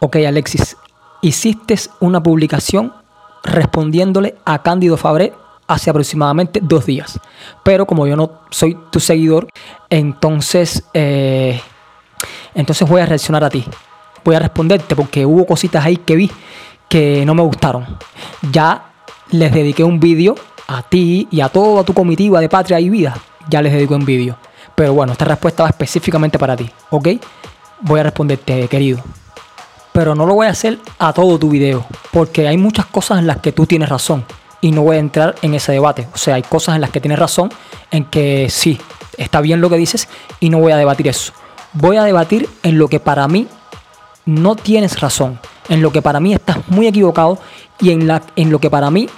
Ok, Alexis, hiciste una publicación respondiéndole a Cándido Fabré hace aproximadamente dos días. Pero como yo no soy tu seguidor, entonces, eh, entonces voy a reaccionar a ti. Voy a responderte porque hubo cositas ahí que vi que no me gustaron. Ya les dediqué un vídeo a ti y a toda tu comitiva de Patria y Vida. Ya les dedico un vídeo. Pero bueno, esta respuesta va específicamente para ti, ¿ok? Voy a responderte, querido. Pero no lo voy a hacer a todo tu video, porque hay muchas cosas en las que tú tienes razón y no voy a entrar en ese debate. O sea, hay cosas en las que tienes razón, en que sí, está bien lo que dices y no voy a debatir eso. Voy a debatir en lo que para mí no tienes razón, en lo que para mí estás muy equivocado y en, la, en lo que para mí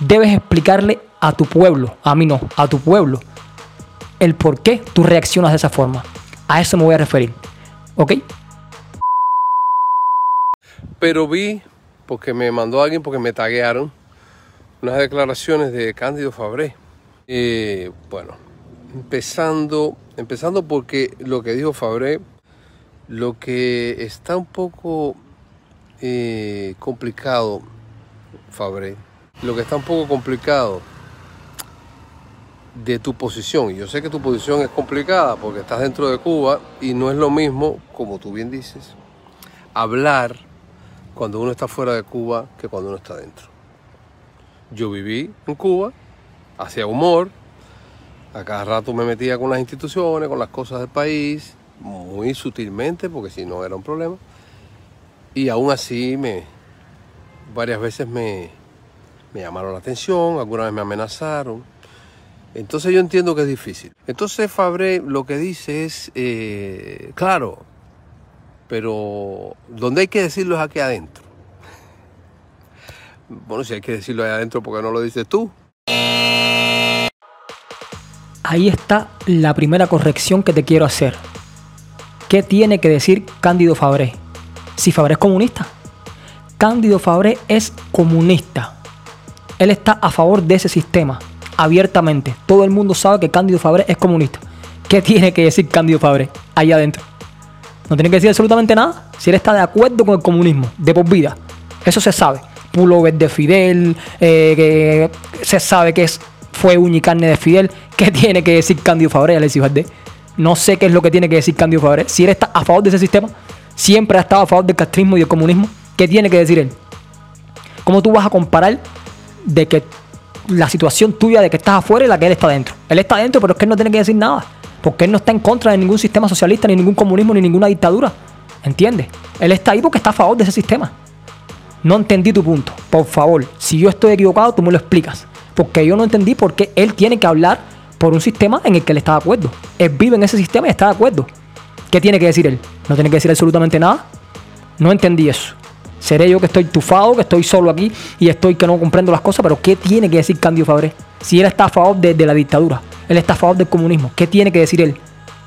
debes explicarle a tu pueblo, a mí no, a tu pueblo, el por qué tú reaccionas de esa forma. A eso me voy a referir. ¿Ok? Pero vi, porque me mandó alguien, porque me taguearon, unas declaraciones de Cándido Fabré. Eh, bueno, empezando, empezando porque lo que dijo Fabré, lo que está un poco eh, complicado, Fabré, lo que está un poco complicado de tu posición. Yo sé que tu posición es complicada porque estás dentro de Cuba y no es lo mismo, como tú bien dices, hablar cuando uno está fuera de Cuba que cuando uno está dentro. Yo viví en Cuba, hacía humor, a cada rato me metía con las instituciones, con las cosas del país, muy sutilmente, porque si no era un problema. Y aún así me varias veces me, me llamaron la atención, alguna vez me amenazaron. Entonces yo entiendo que es difícil. Entonces Fabre lo que dice es, eh, claro, pero donde hay que decirlo es aquí adentro. Bueno, si hay que decirlo ahí adentro, ¿por qué no lo dices tú? Ahí está la primera corrección que te quiero hacer. ¿Qué tiene que decir Cándido Fabré? Si Fabré es comunista. Cándido Fabré es comunista. Él está a favor de ese sistema, abiertamente. Todo el mundo sabe que Cándido Fabré es comunista. ¿Qué tiene que decir Cándido Fabré ahí adentro? No tiene que decir absolutamente nada. Si él está de acuerdo con el comunismo, de por vida. Eso se sabe. Pullover de Fidel, eh, se sabe que es, fue uña y carne de Fidel. ¿Qué tiene que decir Cándido Fabré, Alexis Valdés? No sé qué es lo que tiene que decir Cándido Fabré. Si él está a favor de ese sistema, siempre ha estado a favor del castrismo y del comunismo, ¿qué tiene que decir él? ¿Cómo tú vas a comparar de que la situación tuya de que estás afuera y la que él está dentro? Él está dentro, pero es que él no tiene que decir nada. Porque él no está en contra de ningún sistema socialista, ni ningún comunismo, ni ninguna dictadura. ¿Entiendes? Él está ahí porque está a favor de ese sistema. No entendí tu punto. Por favor, si yo estoy equivocado, tú me lo explicas. Porque yo no entendí por qué él tiene que hablar por un sistema en el que él está de acuerdo. Él vive en ese sistema y está de acuerdo. ¿Qué tiene que decir él? No tiene que decir absolutamente nada. No entendí eso. Seré yo que estoy tufado, que estoy solo aquí y estoy que no comprendo las cosas, pero ¿qué tiene que decir Candio Fabré? Si él está a favor de, la dictadura, él está a favor del comunismo, ¿qué tiene que decir él?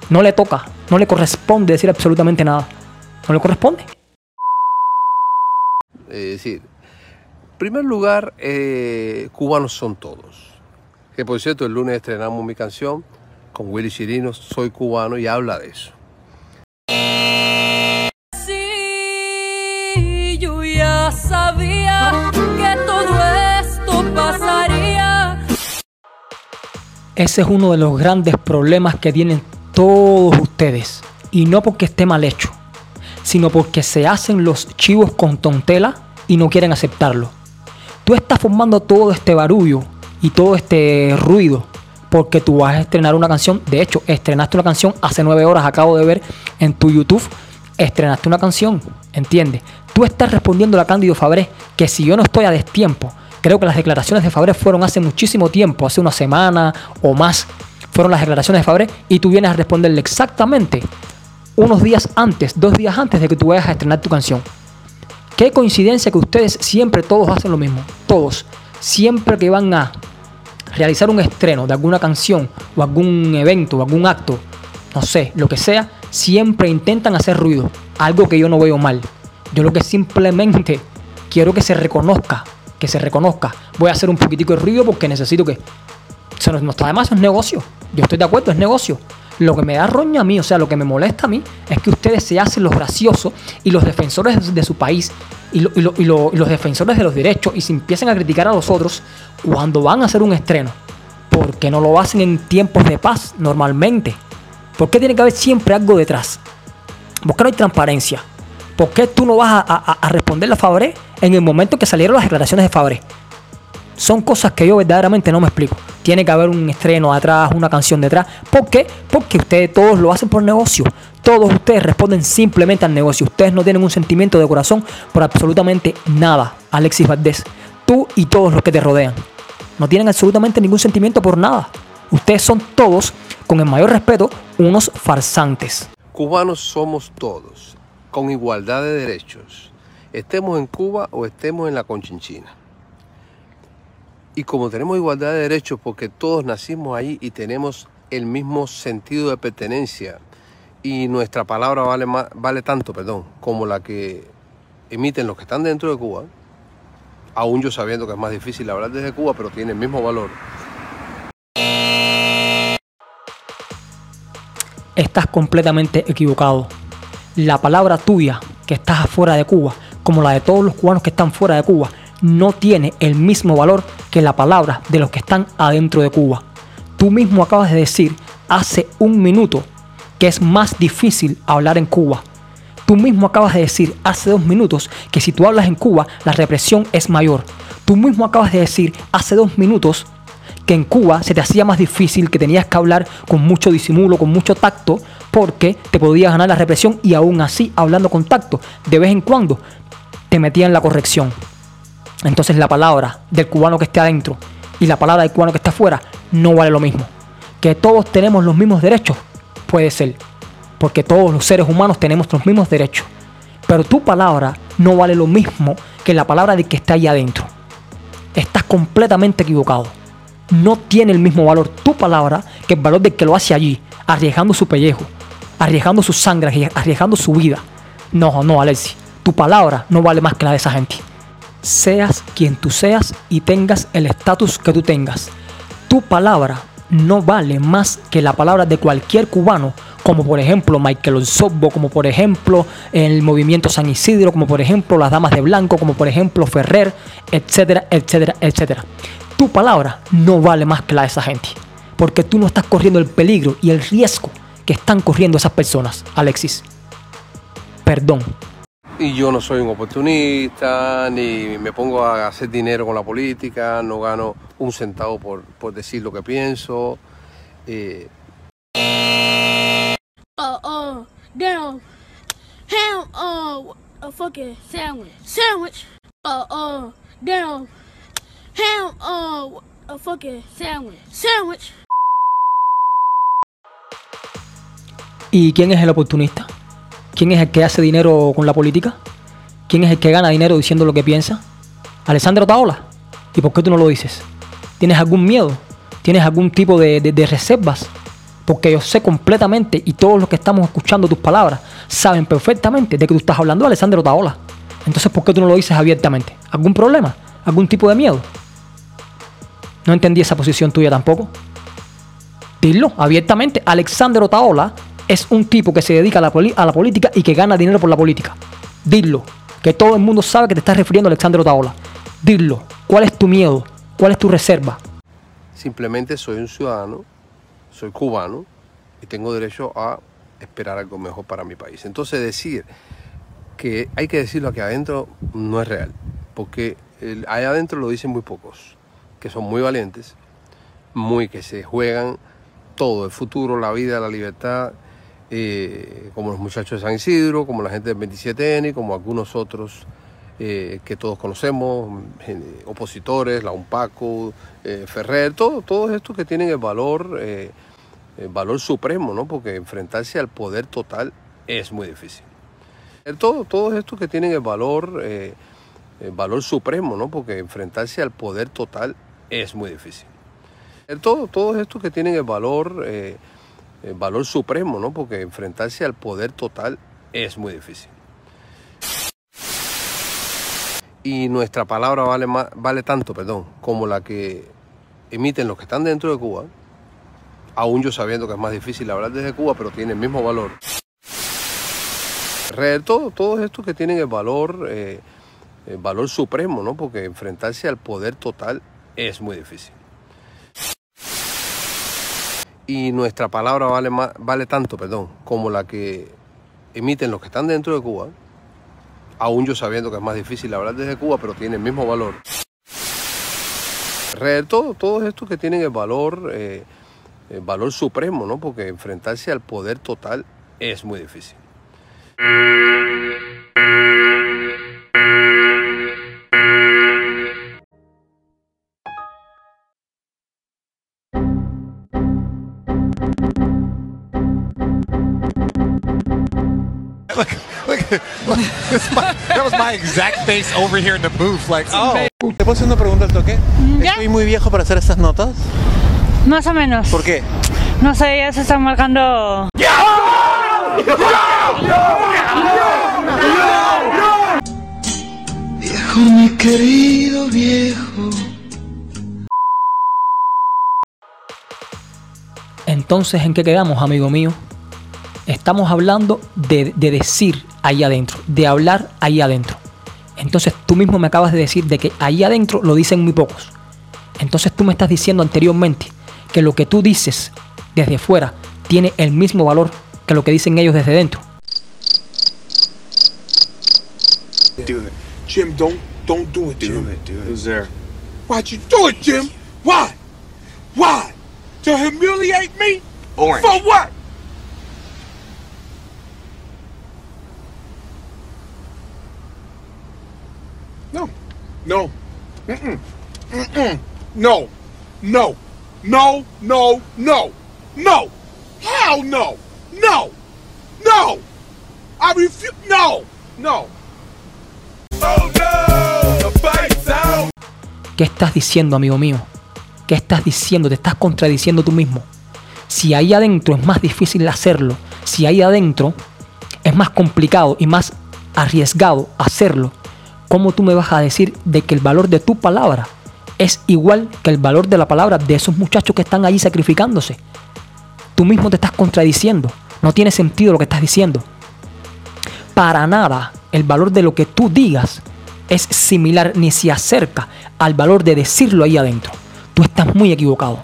No le toca, no le corresponde decir absolutamente nada. No le corresponde. Es decir, en primer lugar, eh, cubanos son todos. Que por cierto, el lunes estrenamos mi canción con Willy Chirino, Soy cubano, y habla de eso. Sabía que todo esto pasaría. Ese es uno de los grandes problemas que tienen todos ustedes. Y no porque esté mal hecho, sino porque se hacen los chivos con tontela y no quieren aceptarlo. Tú estás formando todo este barullo y todo este ruido porque tú vas a estrenar una canción. De hecho, estrenaste una canción hace nueve horas, acabo de ver en tu YouTube. Estrenaste una canción, ¿entiendes? Tú estás respondiendo a Cándido Fabré que si yo no estoy a destiempo, creo que las declaraciones de Fabré fueron hace muchísimo tiempo, hace una semana o más, fueron las declaraciones de Fabré y tú vienes a responderle exactamente unos días antes, dos días antes de que tú vayas a estrenar tu canción. Qué coincidencia que ustedes siempre todos hacen lo mismo, todos, siempre que van a realizar un estreno de alguna canción o algún evento o algún acto, no sé, lo que sea, siempre intentan hacer ruido, algo que yo no veo mal. Yo lo que simplemente quiero que se reconozca, que se reconozca. Voy a hacer un poquitico de ruido porque necesito que... Eso no, no está de más, es negocio. Yo estoy de acuerdo, es negocio. Lo que me da roña a mí, o sea, lo que me molesta a mí, es que ustedes se hacen los graciosos y los defensores de su país y, y lo- y lo- y los defensores de los derechos y se empiezan a criticar a los otros cuando van a hacer un estreno. ¿Por qué no lo hacen en tiempos de paz normalmente? ¿Por qué tiene que haber siempre algo detrás? ¿Por qué transparencia? ¿Por qué tú no vas a, a- a responderle a Fabré en el momento que salieron las declaraciones de Fabré? Son cosas que yo verdaderamente no me explico. Tiene que haber un estreno atrás, una canción detrás. ¿Por qué? Porque ustedes todos lo hacen por negocio. Todos ustedes responden simplemente al negocio. Ustedes no tienen un sentimiento de corazón por absolutamente nada, Alexis Valdés. Tú y todos los que te rodean. No tienen absolutamente ningún sentimiento por nada. Ustedes son todos, con el mayor respeto, unos farsantes. Cubanos somos todos, con igualdad de derechos, estemos en Cuba o estemos en la Conchinchina. Y como tenemos igualdad de derechos porque todos nacimos ahí y tenemos el mismo sentido de pertenencia y nuestra palabra vale, vale tanto perdón, como la que emiten los que están dentro de Cuba, aún yo sabiendo que es más difícil hablar desde Cuba, pero tiene el mismo valor. Estás completamente equivocado. La palabra tuya, que estás afuera de Cuba, como la de todos los cubanos que están fuera de Cuba, no tiene el mismo valor que la palabra de los que están adentro de Cuba. Tú mismo acabas de decir hace un minuto que es más difícil hablar en Cuba. Tú mismo acabas de decir hace dos minutos que si tú hablas en Cuba, la represión es mayor. Tú mismo acabas de decir hace dos minutos que en Cuba se te hacía más difícil, que tenías que hablar con mucho disimulo, con mucho tacto, porque te podías ganar la represión y aún así, hablando con tacto, de vez en cuando te metían la corrección. Entonces la palabra del cubano que esté adentro y la palabra del cubano que está afuera no vale lo mismo. Que todos tenemos los mismos derechos, puede ser, porque todos los seres humanos tenemos los mismos derechos. Pero tu palabra no vale lo mismo que la palabra del que está ahí adentro. Estás completamente equivocado no tiene el mismo valor tu palabra que el valor del que lo hace allí, arriesgando su pellejo, arriesgando su sangre, arriesgando su vida. No, no, Alexi, tu palabra no vale más que la de esa gente. Seas quien tú seas y tengas el estatus que tú tengas. Tu palabra no vale más que la palabra de cualquier cubano, como por ejemplo Michael Osorbo, como por ejemplo el movimiento San Isidro, como por ejemplo las Damas de Blanco, como por ejemplo Ferrer, etcétera, etcétera, etcétera tu palabra no vale más que la de esa gente. Porque tú no estás corriendo el peligro y el riesgo que están corriendo esas personas, Alexis. Perdón. Y yo no soy un oportunista, ni me pongo a hacer dinero con la política, no gano un centavo por, por decir lo que pienso. Eh, uh, uh, damn, ham, uh, a fucking Sandwich. sandwich, uh, uh, damn, ham, uh, a fucking Sandwich. sandwich. ¿Y quién es el oportunista? ¿Quién es el que hace dinero con la política? ¿Quién es el que gana dinero diciendo lo que piensa? ¿Alessandro Taola? ¿Y por qué tú no lo dices? ¿Tienes algún miedo? ¿Tienes algún tipo de, de- de reservas? Porque yo sé completamente y todos los que estamos escuchando tus palabras saben perfectamente de que tú estás hablando de Alessandro Taola. Entonces, ¿por qué tú no lo dices abiertamente? ¿Algún problema? ¿Algún tipo de miedo? No entendí esa posición tuya tampoco. Dilo abiertamente. Alexander Otaola es un tipo que se dedica a la, política y que gana dinero por la política. Dilo. Que todo el mundo sabe que te estás refiriendo a Alexander Otaola. Dilo. ¿Cuál es tu miedo? ¿Cuál es tu reserva? simplemente soy un ciudadano, soy cubano y tengo derecho a esperar algo mejor para mi país. Entonces decir que hay que decirlo aquí adentro no es real, porque allá adentro lo dicen muy pocos, que son muy valientes, muy que se juegan todo, el futuro, la vida, la libertad, eh, como los muchachos de San Isidro, como la gente del 27N, como algunos otros eh, que todos conocemos, opositores, la UNPACO, eh, Ferrer, todo, todos estos que tienen el valor, el valor supremo, ¿no? Porque enfrentarse al poder total es muy difícil. Todo, todos estos que tienen el valor, el valor supremo, ¿no? Porque enfrentarse al poder total es muy difícil. Todo, todos estos que tienen el valor, eh, el valor supremo, ¿no? Porque enfrentarse al poder total es muy difícil. Y nuestra palabra vale, vale tanto, perdón, como la que emiten los que están dentro de Cuba, aún yo sabiendo que es más difícil hablar desde Cuba, pero tiene el mismo valor. Todo, todo esto que tienen el valor, eh, el valor supremo, ¿no? Porque enfrentarse al poder total es muy difícil. Y nuestra palabra vale, vale tanto, perdón, como la que emiten los que están dentro de Cuba, aún yo sabiendo que es más difícil hablar desde Cuba, pero tiene el mismo valor. Todo, todo esto que tienen el valor, eh, el valor supremo, ¿no? Porque enfrentarse al poder total es muy difícil. Face over here in the booth. Like, oh. ¿Te puedo hacer una pregunta al toque? ¿Ya? ¿Estoy muy viejo para hacer estas notas? Más o menos. ¿Por qué? No sé, ya se están marcando. Viejo, mi querido viejo. Entonces, ¿en qué quedamos, amigo mío? Estamos hablando de, de decir ahí adentro, de hablar ahí adentro. Entonces tú mismo me acabas de decir de que ahí adentro lo dicen muy pocos. Entonces tú me estás diciendo anteriormente que lo que tú dices desde fuera tiene el mismo valor que lo que dicen ellos desde dentro. Jim, don't don't do it, Jim. Do it, do it. Who's there? Why'd you do it, Jim? Why? Why? To humiliate me? Orange. For what? No. No. Mm-mm. Mm-mm. No. No. No. No. No. No. Hell no. No. No. I refuse. No. No. ¿Qué estás diciendo, amigo mío? ¿Qué estás diciendo? Te estás contradiciendo tú mismo. Si ahí adentro es más difícil hacerlo, si ahí adentro es más complicado y más arriesgado hacerlo, ¿cómo tú me vas a decir de que el valor de tu palabra es igual que el valor de la palabra de esos muchachos que están allí sacrificándose? Tú mismo te estás contradiciendo. No tiene sentido lo que estás diciendo. Para nada el valor de lo que tú digas es similar ni se acerca al valor de decirlo ahí adentro. Tú estás muy equivocado.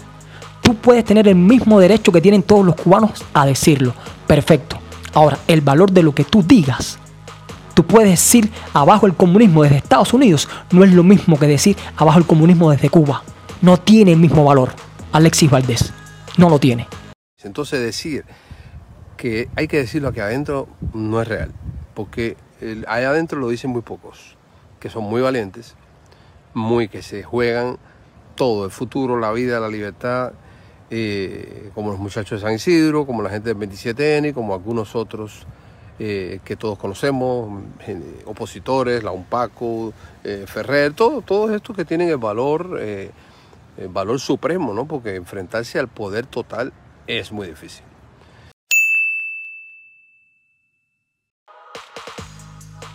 Tú puedes tener el mismo derecho que tienen todos los cubanos a decirlo. Perfecto. Ahora, el valor de lo que tú digas. Tú puedes decir abajo el comunismo desde Estados Unidos. No es lo mismo que decir abajo el comunismo desde Cuba. No tiene el mismo valor. Alexis Valdés. No lo tiene. Entonces decir que hay que decirlo aquí adentro no es real, porque ahí adentro lo dicen muy pocos, que son muy valientes, muy que se juegan todo, el futuro, la vida, la libertad, eh, como los muchachos de San Isidro, como la gente del 27N, como algunos otros eh, que todos conocemos, eh, opositores, la UNPACO, eh, Ferrer, todo, todos estos que tienen el valor, el valor supremo, ¿no? Porque enfrentarse al poder total es muy difícil.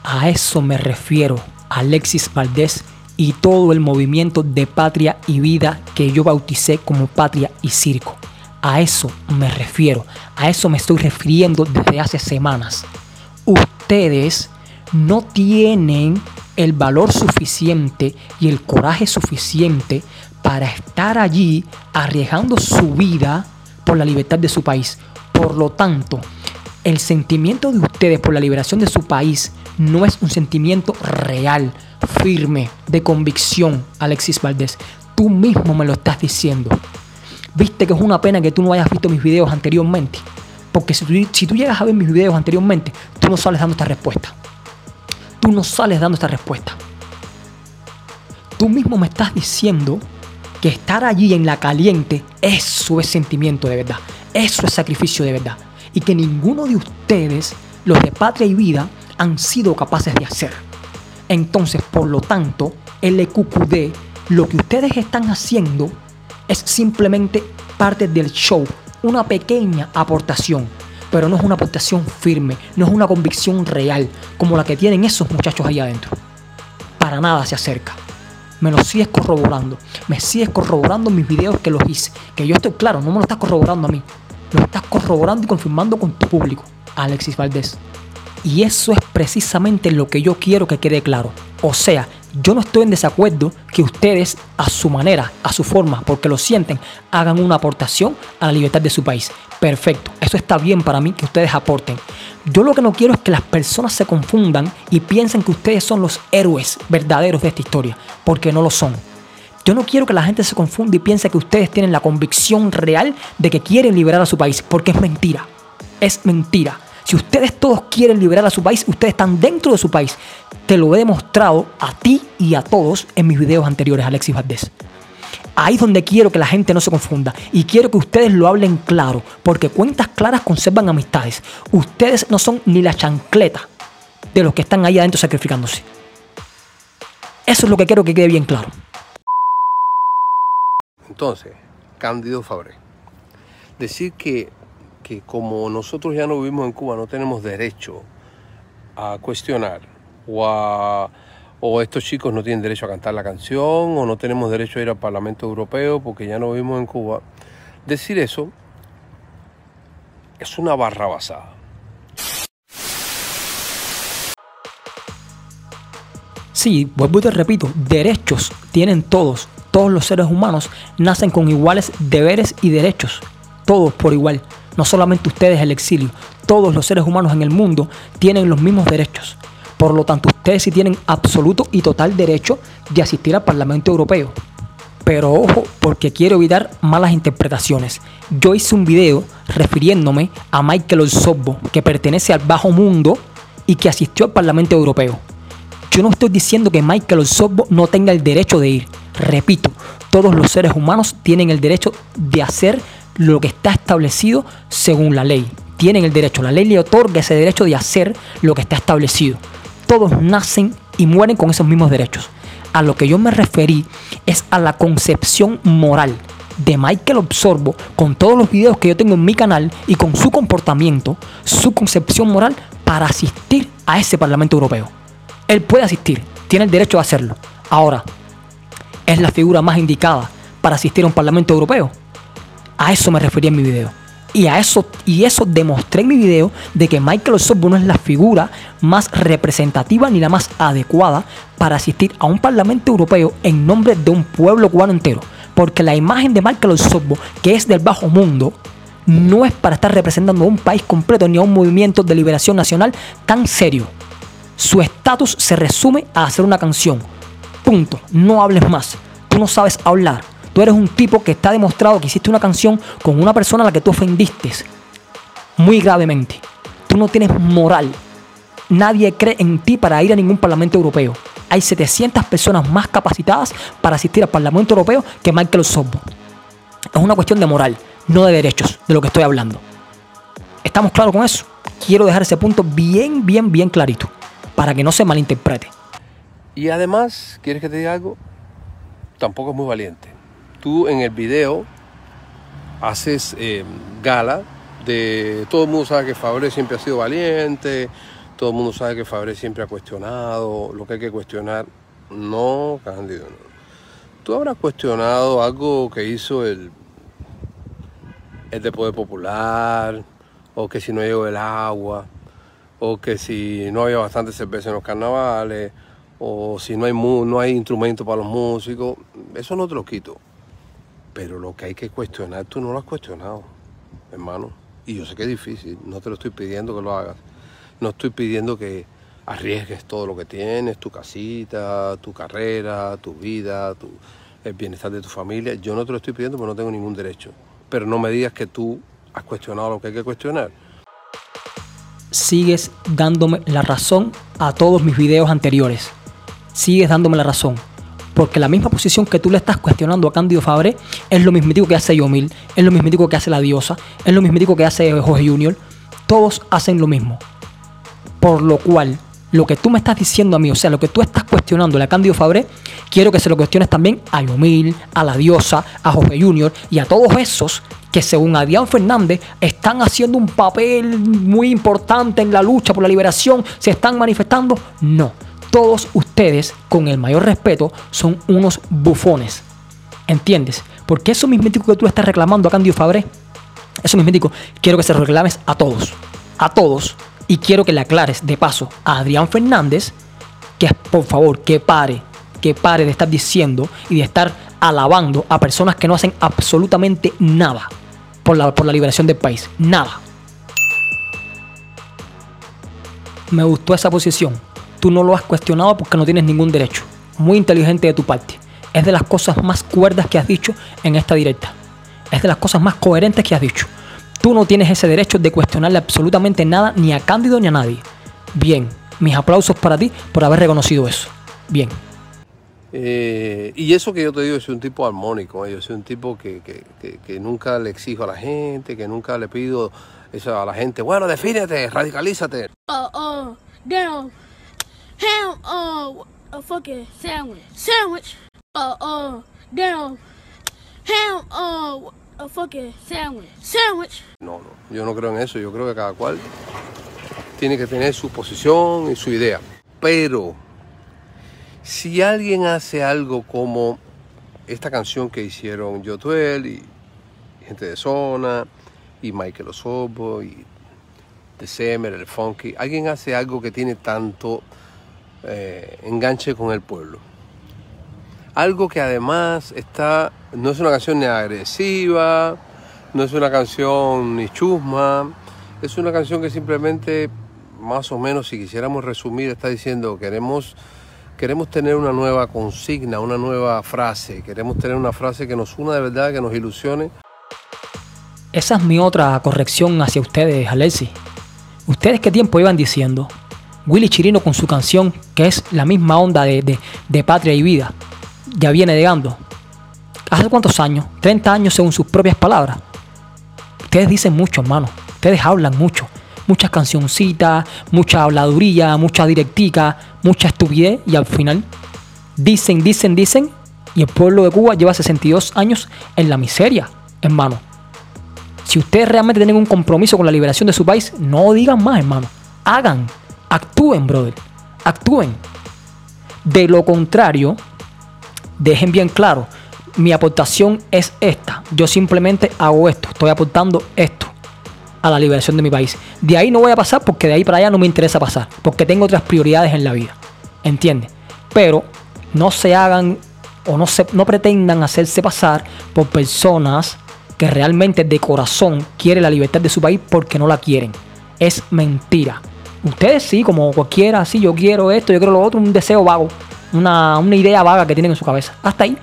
A eso me refiero, Alexis Valdés y todo el movimiento de patria y vida que yo bauticé como patria y circo. A eso me refiero, a eso me estoy refiriendo desde hace semanas. Ustedes no tienen el valor suficiente y el coraje suficiente para estar allí arriesgando su vida por la libertad de su país. Por lo tanto, el sentimiento de ustedes por la liberación de su país no es un sentimiento real, firme, de convicción, Alexis Valdés. Tú mismo me lo estás diciendo. Viste que es una pena que tú no hayas visto mis videos anteriormente. Porque si tú, llegas a ver mis videos anteriormente, tú no sales dando esta respuesta. Tú no sales dando esta respuesta. Tú mismo me estás diciendo que estar allí en la caliente, eso es sentimiento de verdad. Eso es sacrificio de verdad. Y que ninguno de ustedes, los de patria y vida, han sido capaces de hacer. Entonces, por lo tanto, el EQQD, lo que ustedes están haciendo es simplemente parte del show, una pequeña aportación, pero no es una aportación firme, no es una convicción real como la que tienen esos muchachos allá adentro. Para nada se acerca. me lo sigues corroborando. Me sigues corroborando mis videos que los hice. Que yo estoy claro, no me lo estás corroborando a mí. Lo estás corroborando y confirmando con tu público, Alexis Valdés. Y eso es precisamente lo que yo quiero que quede claro. O sea, yo no estoy en desacuerdo que ustedes a su manera, a su forma, porque lo sienten, hagan una aportación a la libertad de su país. Perfecto, eso está bien para mí que ustedes aporten. Yo lo que no quiero es que las personas se confundan y piensen que ustedes son los héroes verdaderos de esta historia, porque no lo son. Yo no quiero que la gente se confunda y piense que ustedes tienen la convicción real de que quieren liberar a su país, porque es mentira. Es mentira. Si ustedes todos quieren liberar a su país, ustedes están dentro de su país. Te lo he demostrado a ti y a todos en mis videos anteriores, Alexis Valdés. Ahí es donde quiero que la gente no se confunda y quiero que ustedes lo hablen claro, porque cuentas claras conservan amistades. Ustedes no son ni la chancleta de los que están ahí adentro sacrificándose. Eso es lo que quiero que quede bien claro. Entonces, Cándido Fabré, decir que, que como nosotros ya no vivimos en Cuba, no tenemos derecho a cuestionar o a o estos chicos no tienen derecho a cantar la canción, o no tenemos derecho a ir al Parlamento Europeo porque ya no vivimos en Cuba. Decir eso es una barra basada. Sí, vuelvo y te repito, derechos tienen todos. Todos los seres humanos nacen con iguales deberes y derechos. Todos por igual. No solamente ustedes el exilio. Todos los seres humanos en el mundo tienen los mismos derechos. Por lo tanto, ustedes sí tienen absoluto y total derecho de asistir al Parlamento Europeo. Pero ojo, porque quiero evitar malas interpretaciones. Yo hice un video refiriéndome a Michael Osorbo, que pertenece al bajo mundo y que asistió al Parlamento Europeo. Yo no estoy diciendo que Michael Osorbo no tenga el derecho de ir. Repito, todos los seres humanos tienen el derecho de hacer lo que está establecido según la ley. Tienen el derecho, la ley le otorga ese derecho de hacer lo que está establecido todos nacen y mueren con esos mismos derechos. A lo que yo me referí es a la concepción moral de Michael Obsorbo con todos los videos que yo tengo en mi canal y con su comportamiento, su concepción moral para asistir a ese Parlamento Europeo. Él puede asistir, tiene el derecho de hacerlo. Ahora, ¿es la figura más indicada para asistir a un Parlamento Europeo? A eso me referí en mi video. Y, a eso, y eso demostré en mi video de que Michael Osorbo no es la figura más representativa ni la más adecuada para asistir a un Parlamento Europeo en nombre de un pueblo cubano entero. Porque la imagen de Michael Osorbo, que es del bajo mundo, no es para estar representando a un país completo ni a un movimiento de liberación nacional tan serio. Su estatus se resume a hacer una canción. Punto. No hables más. Tú no sabes hablar Tú eres un tipo que está demostrado que hiciste una canción con una persona a la que tú ofendiste muy gravemente. Tú no tienes moral. Nadie cree en ti para ir a ningún Parlamento Europeo. Hay 700 personas más capacitadas para asistir al Parlamento Europeo que Michael Osorbo. Es una cuestión de moral, no de derechos, de lo que estoy hablando. ¿Estamos claros con eso? Quiero dejar ese punto bien, bien, bien clarito, para que no se malinterprete. Y además, ¿quieres que te diga algo? Tampoco es muy valiente tú en el video haces eh, gala de todo el mundo sabe que Fabre siempre ha sido valiente, todo el mundo sabe que Fabre siempre ha cuestionado lo que hay que cuestionar. No, Cándido, no. Tú habrás cuestionado algo que hizo el, el de Poder Popular, o que si no llegó el agua, o que si no había bastante cerveza en los carnavales, o si no hay, no hay instrumento para los músicos. Eso no te lo quito. Pero lo que hay que cuestionar, tú no lo has cuestionado, hermano. Y yo sé que es difícil, no te lo estoy pidiendo que lo hagas. No estoy pidiendo que arriesgues todo lo que tienes, tu casita, tu carrera, tu vida, tu, el bienestar de tu familia. Yo no te lo estoy pidiendo porque no tengo ningún derecho. Pero no me digas que tú has cuestionado lo que hay que cuestionar. Sigues dándome la razón a todos mis videos anteriores. Sigues dándome la razón porque la misma posición que tú le estás cuestionando a Cándido Fabre es lo mismitico que hace Yomil, es lo mismitico que hace La Diosa, es lo mismitico que hace Jorge Junior. Todos hacen lo mismo. Por lo cual, lo que tú me estás diciendo a mí, o sea, lo que tú estás cuestionando a Cándido Fabre, quiero que se lo cuestiones también a Yomil, a La Diosa, a Jorge Junior y a todos esos que según Adrián Fernández están haciendo un papel muy importante en la lucha por la liberación, se están manifestando. No todos ustedes, con el mayor respeto, son unos bufones. ¿Entiendes? Porque eso mismítico que tú estás reclamando a Candio Fabré, eso mismítico, quiero que se lo reclames a todos. A todos. Y quiero que le aclares de paso a Adrián Fernández que por favor, que pare, que pare de estar diciendo y de estar alabando a personas que no hacen absolutamente nada por la, por la liberación del país. Nada. Me gustó esa posición. Tú no lo has cuestionado porque no tienes ningún derecho. Muy inteligente de tu parte. Es de las cosas más cuerdas que has dicho en esta directa. Es de las cosas más coherentes que has dicho. Tú no tienes ese derecho de cuestionarle absolutamente nada ni a Cándido ni a nadie. Bien, mis aplausos para ti por haber reconocido eso. Bien. Eh, y eso que yo te digo, yo soy un tipo armónico, ¿eh? yo soy un tipo que, que- que- que nunca le exijo a la gente, que nunca le pido eso a la gente, bueno, defínete, radicalízate. Uh, damn. Ham, uh, a fucking sandwich. Sandwich. Uh, uh, damn. Ham, uh, a fucking sandwich. Sandwich. No, no, yo no creo en eso, yo creo que cada cual tiene que tener su posición y su idea. Pero si alguien hace algo como esta canción que hicieron Yotuel y gente de zona y Michael Osobo y The Semer, el Funky, alguien hace algo que tiene tanto eh, enganche con el pueblo. Algo que además está, no es una canción ni agresiva, no es una canción ni chusma, es una canción que simplemente, más o menos, si quisiéramos resumir, está diciendo queremos, queremos tener una nueva consigna, una nueva frase, queremos tener una frase que nos una de verdad, que nos ilusione. Esa es mi otra corrección hacia ustedes, Alexis. ¿Ustedes qué tiempo iban diciendo? Willy Chirino con su canción, que es la misma onda de, de- de Patria y Vida, ya viene llegando. ¿Hace cuántos años? 30 años según sus propias palabras. Ustedes dicen mucho, hermano. Ustedes hablan mucho. Muchas cancioncitas, mucha habladuría, mucha directica, mucha estupidez y al final dicen, dicen, dicen y el pueblo de Cuba lleva 62 años en la miseria, hermano. Si ustedes realmente tienen un compromiso con la liberación de su país, no digan más, hermano. Hagan, actúen, brother. Actúen. De lo contrario, dejen bien claro, mi aportación es esta. Yo simplemente hago esto, estoy aportando esto a la liberación de mi país. De ahí no voy a pasar porque de ahí para allá no me interesa pasar, porque tengo otras prioridades en la vida. ¿Entiendes? Pero no se hagan o no, se, no pretendan hacerse pasar por personas que realmente de corazón quieren la libertad de su país porque no la quieren. Es mentira. Ustedes sí, como cualquiera, sí, yo quiero esto, yo quiero lo otro, un deseo vago, una, una idea vaga que tienen en su cabeza. Hasta ahí.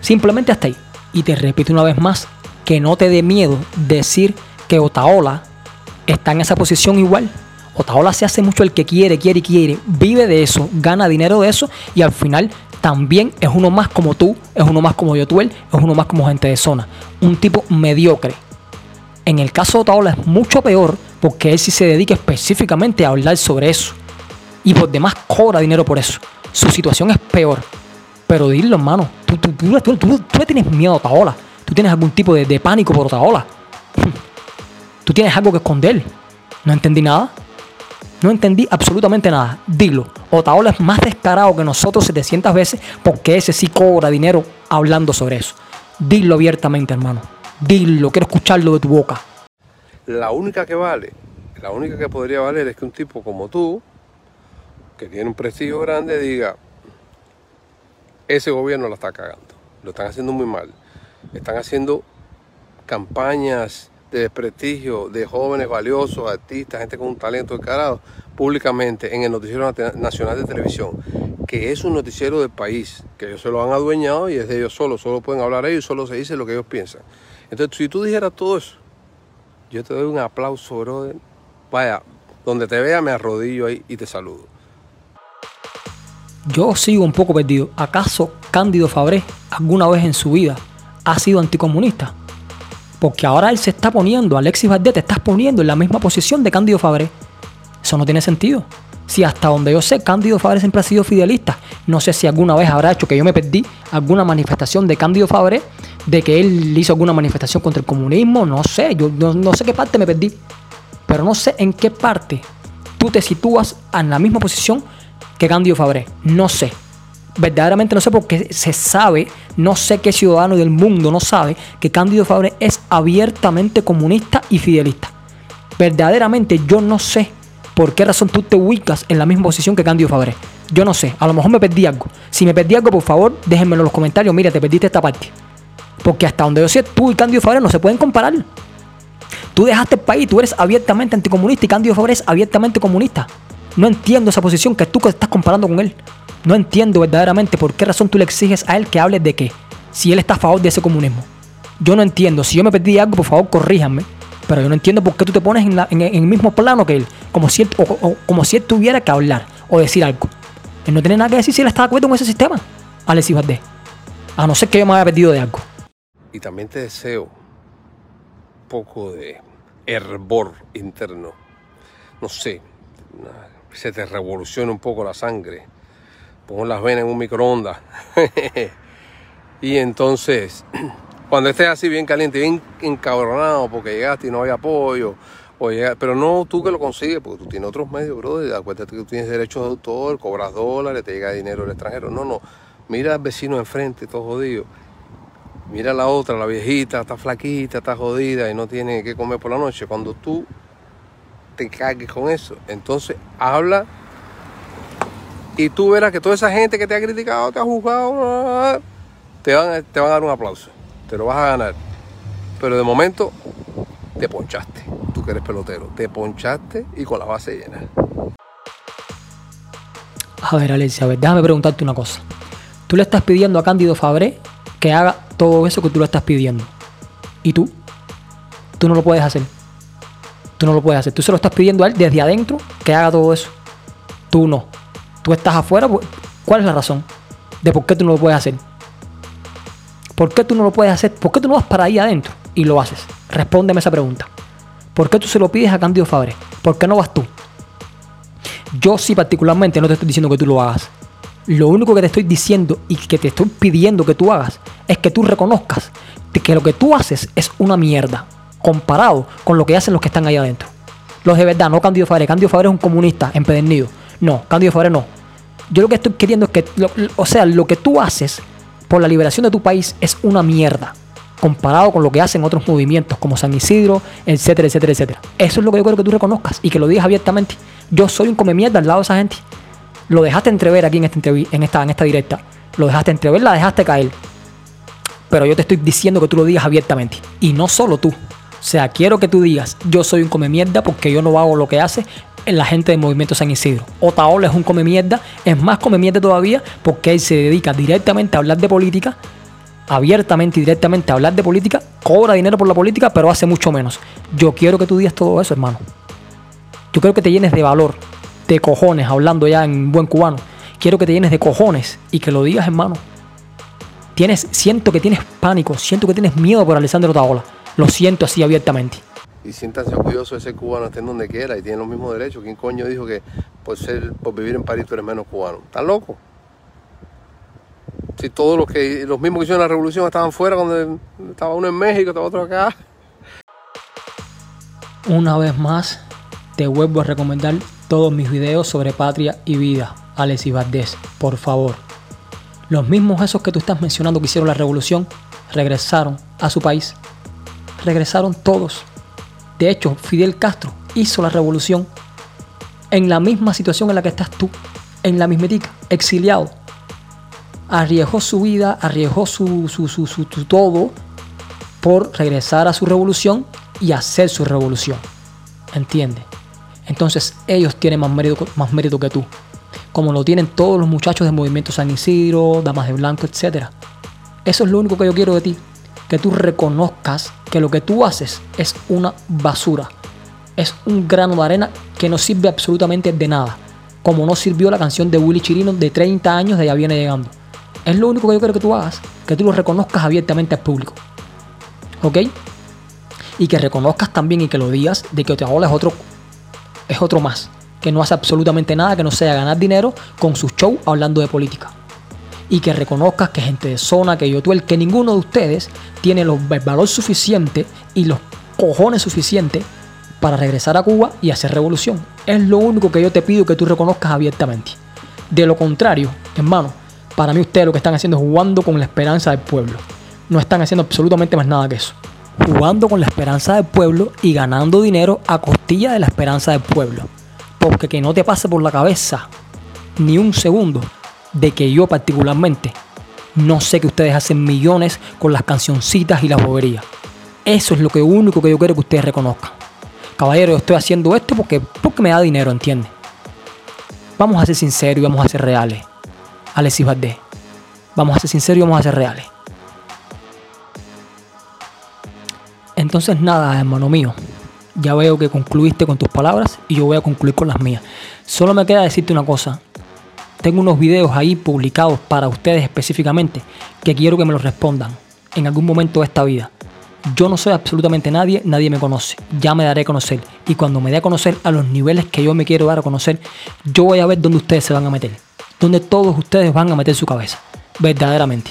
Simplemente hasta ahí. Y te repito una vez más, que no te dé miedo decir que Otaola está en esa posición igual. Otaola se hace mucho el que quiere, quiere y quiere. Vive de eso, gana dinero de eso y al final también es uno más como tú, es uno más como Yotuel, es uno más como gente de zona. Un tipo mediocre. En el caso de Otaola es mucho peor porque él sí se dedica específicamente a hablar sobre eso. Y por demás cobra dinero por eso. Su situación es peor. Pero dilo, hermano. Tú, le tienes miedo a Otaola. Tú tienes algún tipo de, de pánico por Otaola. Tú tienes algo que esconder. No entendí nada. No entendí absolutamente nada. Dilo. Otaola es más descarado que nosotros 700 veces porque ese sí cobra dinero hablando sobre eso. Dilo abiertamente, hermano. Dilo. Quiero escucharlo de tu boca. La única que vale, la única que podría valer es que un tipo como tú, que tiene un prestigio grande, diga, ese gobierno la está cagando, lo están haciendo muy mal, están haciendo campañas de desprestigio de jóvenes valiosos, artistas, gente con un talento descarado, públicamente en el Noticiero Nacional de Televisión, que es un noticiero del país, que ellos se lo han adueñado y es de ellos solos, solo pueden hablar ellos, solo se dice lo que ellos piensan. Entonces, si tú dijeras todo eso, yo te doy un aplauso, brother. Vaya, donde te vea me arrodillo ahí y te saludo. Yo sigo un poco perdido. ¿Acaso Cándido Fabré alguna vez en su vida ha sido anticomunista? Porque ahora él se está poniendo, Alexis Valdés te estás poniendo en la misma posición de Cándido Fabré. Eso no tiene sentido. Si hasta donde yo sé, Cándido Fabré siempre ha sido fidelista. No sé si alguna vez habrá hecho que yo me perdí alguna manifestación de Cándido Fabré, de que él hizo alguna manifestación contra el comunismo. No sé, yo no, no sé qué parte me perdí. Pero no sé en qué parte tú te sitúas en la misma posición que Cándido Fabré. No sé. Verdaderamente no sé porque se sabe, no sé qué ciudadano del mundo no sabe que Cándido Fabré es abiertamente comunista y fidelista. Verdaderamente yo no sé por qué razón tú te ubicas en la misma posición que Cándido Fabré. Yo no sé, a lo mejor me perdí algo. Si me perdí algo, por favor, déjenmelo en los comentarios. Mira, te perdiste esta parte. Porque hasta donde yo sé, tú y Cándido Fabré no se pueden comparar. Tú dejaste el país, tú eres abiertamente anticomunista y Cándido Fabré es abiertamente comunista. No entiendo esa posición que tú estás comparando con él. No entiendo verdaderamente por qué razón tú le exiges a él que hable de qué, si él está a favor de ese comunismo. Yo no entiendo. Si yo me perdí algo, por favor, corríjanme. Pero yo no entiendo por qué tú te pones en, la- en- el mismo plano que él, como si él, como si tuviera que hablar o decir algo. Él no tiene nada que decir si él está de acuerdo con ese sistema, Alexis Valdés. A no ser que yo me haya perdido de algo. Y también te deseo un poco de hervor interno. No sé, se te revoluciona un poco la sangre. Pon las venas en un microondas. y entonces, cuando estés así bien caliente, bien encabronado porque llegaste y no había apoyo, pero no tú que lo consigues, porque tú tienes otros medios, brother. Acuérdate que tú tienes derechos de autor, cobras dólares, te llega dinero del extranjero. No, no. Mira al vecino enfrente, todo jodido. Mira la otra, la viejita, está flaquita, está jodida y no tiene que comer por la noche. Cuando tú te cargues con eso, entonces habla y tú verás que toda esa gente que te ha criticado, te ha juzgado, te van, a- te van a dar un aplauso. Te lo vas a ganar. Pero de momento te ponchaste. Tú que eres pelotero, te ponchaste y con la base llena. A ver, Alexia, a ver, déjame preguntarte una cosa. Tú le estás pidiendo a Cándido Fabré que haga todo eso que tú le estás pidiendo. ¿Y tú? Tú no lo puedes hacer. Tú no lo puedes hacer. Tú se lo estás pidiendo a él desde adentro que haga todo eso. Tú no. Tú estás afuera. pues, ¿Cuál es la razón de por qué tú no lo puedes hacer? ¿Por qué tú no lo puedes hacer? ¿Por qué tú no vas para ahí adentro y lo haces? Respóndeme esa pregunta. ¿Por qué tú se lo pides a Cándido Fabré? ¿Por qué no vas tú? Yo sí particularmente no te estoy diciendo que tú lo hagas. Lo único que te estoy diciendo y que te estoy pidiendo que tú hagas es que tú reconozcas que lo que tú haces es una mierda comparado con lo que hacen los que están ahí adentro. Los de verdad, no Cándido Fabre. Cándido Fabre es un comunista empedernido. No, Cándido Fabre no. Yo lo que estoy queriendo es que, o sea, lo que tú haces por la liberación de tu país es una mierda comparado con lo que hacen otros movimientos como San Isidro, etcétera, etcétera, etcétera. Eso es lo que yo quiero que tú reconozcas y que lo digas abiertamente. Yo soy un come mierda al lado de esa gente. Lo dejaste entrever aquí en esta, en esta, en esta directa. Lo dejaste entrever, la dejaste caer. Pero yo te estoy diciendo que tú lo digas abiertamente. Y no solo tú. O sea, quiero que tú digas, yo soy un come mierda porque yo no hago lo que hace la gente del movimiento San Isidro. Otaola es un come mierda, es más come mierda todavía porque él se dedica directamente a hablar de política, abiertamente y directamente a hablar de política, cobra dinero por la política, pero hace mucho menos. Yo quiero que tú digas todo eso, hermano. Yo quiero que te llenes de valor, de cojones, hablando ya en buen cubano. Quiero que te llenes de cojones y que lo digas, hermano. Tienes, siento que tienes pánico, siento que tienes miedo por Alessandro Otaola. Lo siento así abiertamente. Y siéntanse orgullosos de ser cubano, estén donde quiera y tienen los mismos derechos. ¿Quién coño dijo que por ser, por vivir en París tú eres menos cubano? ¿Estás loco? Si todos los que los mismos que hicieron la revolución estaban fuera cuando estaba uno en México, estaba otro acá. Una vez más, te vuelvo a recomendar todos mis videos sobre patria y vida. Alexis Valdés, por favor. Los mismos esos que tú estás mencionando que hicieron la revolución, regresaron a su país. Regresaron todos. De hecho, Fidel Castro hizo la revolución en la misma situación en la que estás tú, en la mismetica, exiliado. Arriesgó su vida, arriesgó su, su, su, su- todo por regresar a su revolución y hacer su revolución. ¿Entiendes? Entonces ellos tienen más mérito, más mérito que tú. Como lo tienen todos los muchachos del movimiento San Isidro, Damas de Blanco, etc. Eso es lo único que yo quiero de ti. Que tú reconozcas que lo que tú haces es una basura. Es un grano de arena que no sirve absolutamente de nada. Como no sirvió la canción de Willy Chirino de 30 años de Ya viene llegando. Es lo único que yo quiero que tú hagas. Que tú lo reconozcas abiertamente al público. ¿Ok? y que reconozcas también y que lo digas de que Otaola es otro, es otro más, que no hace absolutamente nada que no sea ganar dinero con sus shows hablando de política. Y que reconozcas que gente de zona, que yo tú, el que ninguno de ustedes tiene los- el valor suficiente y los cojones suficientes para regresar a Cuba y hacer revolución. Es lo único que yo te pido que tú reconozcas abiertamente. De lo contrario, hermano, para mí ustedes lo que están haciendo es jugando con la esperanza del pueblo. No están haciendo absolutamente más nada que eso. Jugando con la esperanza del pueblo y ganando dinero a costilla de la esperanza del pueblo. Porque que no te pase por la cabeza ni un segundo de que yo particularmente no sé que ustedes hacen millones con las cancioncitas y la bobería. Eso es lo que único que yo quiero que ustedes reconozcan. Caballero, yo estoy haciendo esto porque, porque me da dinero, ¿entiendes? Vamos a ser sinceros y vamos a ser reales. Alexis Valdés. Vamos a ser sinceros y vamos a ser reales. Entonces nada, hermano mío. Ya veo que concluiste con tus palabras y yo voy a concluir con las mías. Solo me queda decirte una cosa. Tengo unos videos ahí publicados para ustedes específicamente que quiero que me los respondan en algún momento de esta vida. Yo no soy absolutamente nadie, nadie me conoce. Ya me daré a conocer. Y cuando me dé a conocer a los niveles que yo me quiero dar a conocer, yo voy a ver dónde ustedes se van a meter. Dónde todos ustedes van a meter su cabeza. Verdaderamente.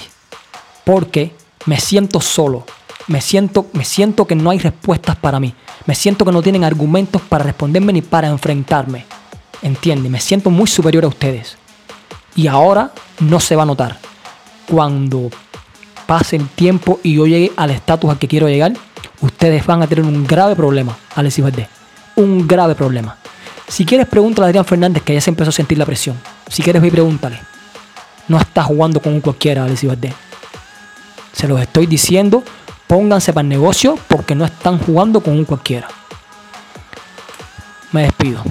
Porque me siento solo. Me siento, me siento que no hay respuestas para mí. Me siento que no tienen argumentos para responderme ni para enfrentarme. Entiende, me siento muy superior a ustedes. Y ahora no se va a notar. Cuando pase el tiempo y yo llegue al estatus al que quiero llegar, ustedes van a tener un grave problema, Alexis Valdés. Un grave problema. Si quieres, pregúntale a Adrián Fernández que ya se empezó a sentir la presión. Si quieres, ve y pregúntale. No está jugando con un cualquiera, Alexis Valdés. Se los estoy diciendo, pónganse para el negocio porque no están jugando con un cualquiera. Me despido.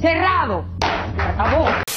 Cerrado. Acabó.